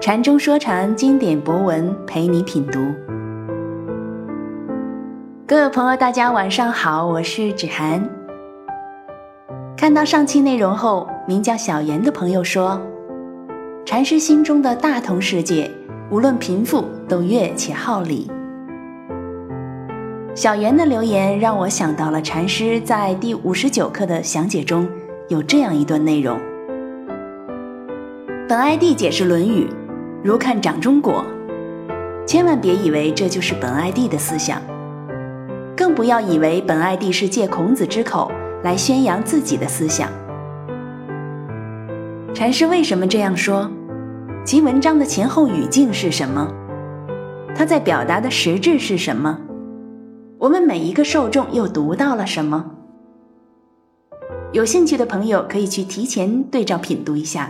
禅中说禅，经典博文陪你品读。各位朋友，大家晚上好，我是芷涵。看到上期内容后，名叫小妍的朋友说，禅师心中的大同世界，无论贫富，都悦且好礼。小妍的留言让我想到了禅师在第五十九课的详解中有这样一段内容。本 ID 解释《论语》，如看掌中果，千万别以为这就是本艾蒂的思想，更不要以为本艾蒂是借孔子之口来宣扬自己的思想。禅师为什么这样说？其文章的前后语境是什么？他在表达的实质是什么？我们每一个受众又读到了什么？有兴趣的朋友可以去提前对照品读一下。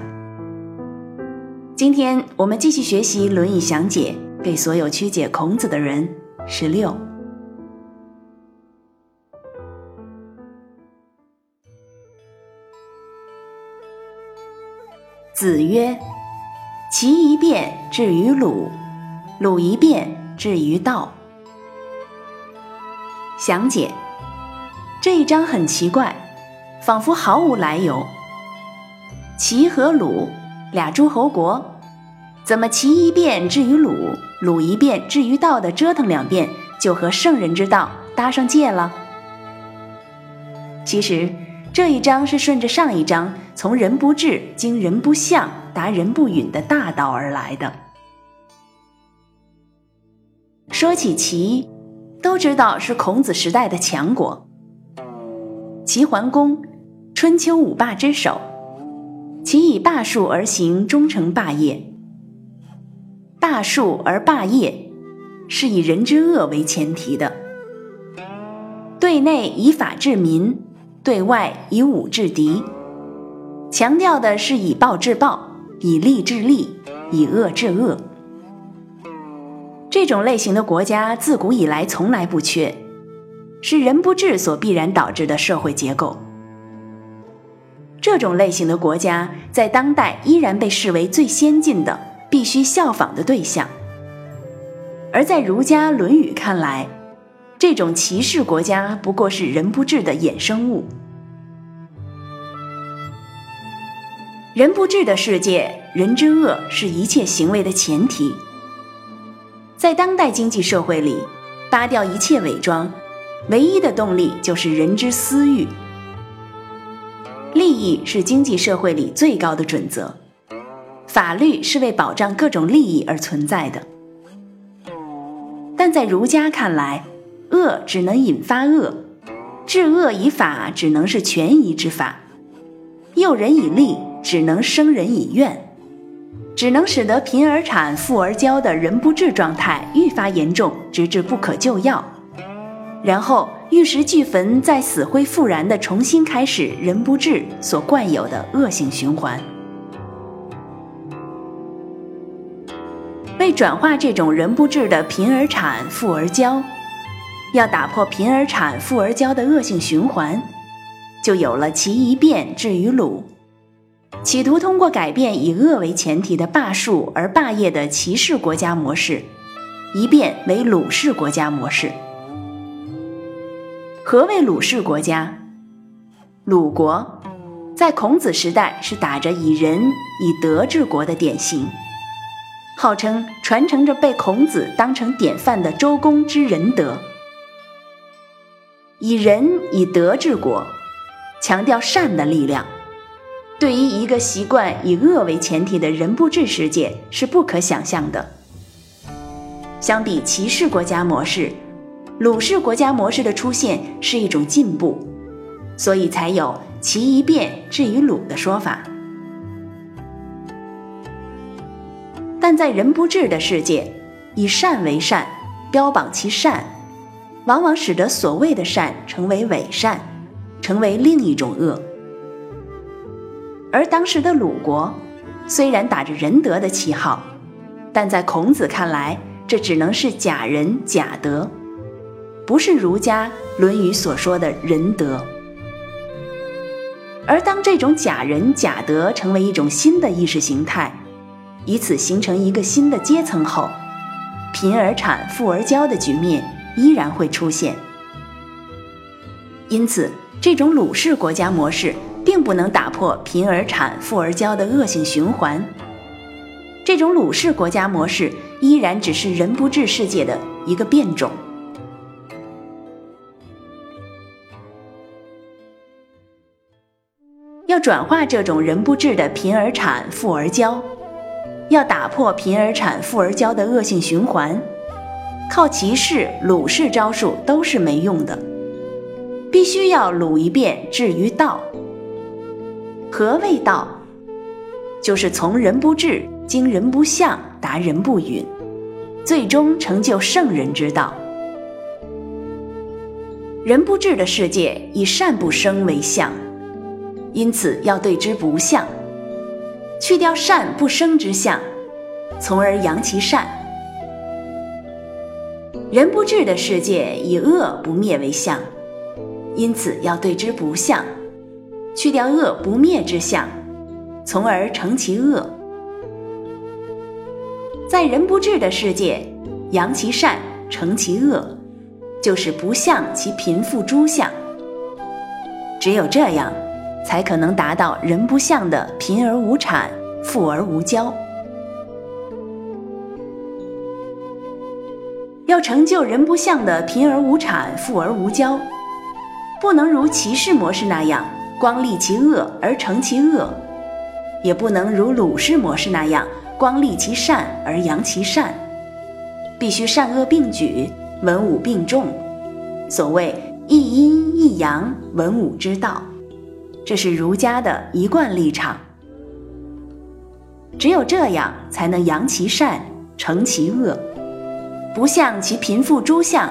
今天我们继续学习《论语详解》，给所有曲解孔子的人。十六。子曰：“齐一变至于鲁，鲁一变至于道。”详解：这一章很奇怪，仿佛毫无来由。齐和鲁。俩诸侯国，怎么齐一变至于鲁，鲁一变至于道的折腾两遍，就和圣人之道搭上界了？其实这一章是顺着上一章从人不至经人不相达人不允的大道而来的。说起齐，都知道是孔子时代的强国，齐桓公，春秋五霸之首。其以霸术而行，终成霸业。霸术而霸业，是以人之恶为前提的。对内以法治民，对外以武制敌，强调的是以暴制暴，以利制利，以恶制恶。这种类型的国家自古以来从来不缺，是人不治所必然导致的社会结构。这种类型的国家在当代依然被视为最先进的、必须效仿的对象。而在儒家《论语》看来，这种歧视国家不过是人不治的衍生物。人不治的世界，人之恶是一切行为的前提。在当代经济社会里，扒掉一切伪装，唯一的动力就是人之私欲。利益是经济社会里最高的准则，法律是为保障各种利益而存在的。但在儒家看来，恶只能引发恶，治恶以法只能是权宜之法，诱人以利只能生人以怨，只能使得贫而产、富而骄的人不治状态愈发严重，直至不可救药，然后。玉石俱焚，再死灰复燃的重新开始，人不治所惯有的恶性循环。为转化这种人不治的贫而产、富而骄，要打破贫而产、富而骄的恶性循环，就有了其一变至于鲁，企图通过改变以恶为前提的霸术而霸业的骑士国家模式，一变为鲁氏国家模式。何为鲁氏国家？鲁国在孔子时代是打着以仁以德治国的典型，号称传承着被孔子当成典范的周公之仁德。以仁以德治国，强调善的力量，对于一个习惯以恶为前提的人不治世界是不可想象的。相比骑士国家模式。鲁氏国家模式的出现是一种进步，所以才有“其一变至于鲁”的说法。但在人不治的世界，以善为善，标榜其善，往往使得所谓的善成为伪善，成为另一种恶。而当时的鲁国，虽然打着仁德的旗号，但在孔子看来，这只能是假仁假德。不是儒家《论语》所说的仁德，而当这种假仁假德成为一种新的意识形态，以此形成一个新的阶层后，贫而产、富而骄的局面依然会出现。因此，这种鲁氏国家模式并不能打破贫而产、富而骄的恶性循环。这种鲁氏国家模式依然只是人不治世界的一个变种。转化这种人不治的贫而产、富而骄，要打破贫而产、富而骄的恶性循环，靠歧视、鲁氏招数都是没用的，必须要鲁一遍至于道。何谓道？就是从人不治经人不相达人不允，最终成就圣人之道。人不治的世界以善不生为相。因此，要对之不相，去掉善不生之相，从而扬其善。人不治的世界以恶不灭为相，因此要对之不相，去掉恶不灭之相，从而成其恶。在人不治的世界，扬其善，成其恶，就是不相其贫富诸相。只有这样。才可能达到人不相的贫而无产，富而无骄。要成就人不相的贫而无产，富而无骄，不能如骑士模式那样光立其恶而成其恶，也不能如鲁氏模式那样光立其善而扬其善，必须善恶并举，文武并重。所谓一阴一阳，文武之道。这是儒家的一贯立场。只有这样，才能扬其善，成其恶，不向其贫富诸相，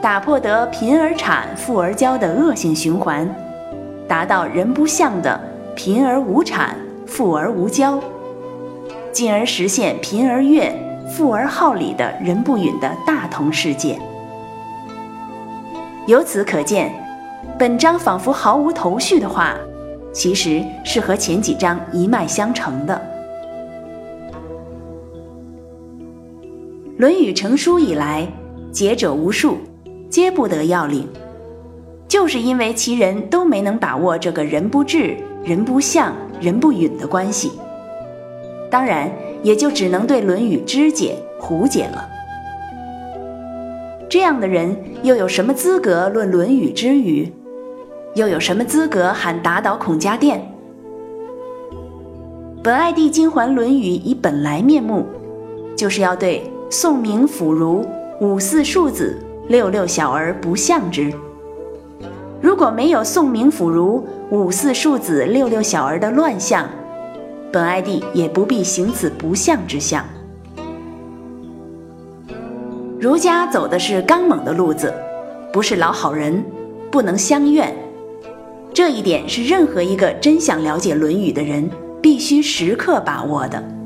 打破得贫而产、富而骄的恶性循环，达到人不相的贫而无产、富而无骄，进而实现贫而怨、富而好礼的人不允的大同世界。由此可见。本章仿佛毫无头绪的话，其实是和前几章一脉相承的。《论语》成书以来，解者无数，皆不得要领，就是因为其人都没能把握这个人不治、人不相、人不允的关系。当然，也就只能对《论语》肢解、胡解了。这样的人又有什么资格论《论语》之语？又有什么资格喊打倒孔家店？本爱弟今还《论语》以本来面目，就是要对宋明腐儒、五四庶子、六六小儿不相之。如果没有宋明腐儒、五四庶子、六六小儿的乱象，本爱弟也不必行此不相之相。儒家走的是刚猛的路子，不是老好人，不能相怨。这一点是任何一个真想了解《论语》的人必须时刻把握的。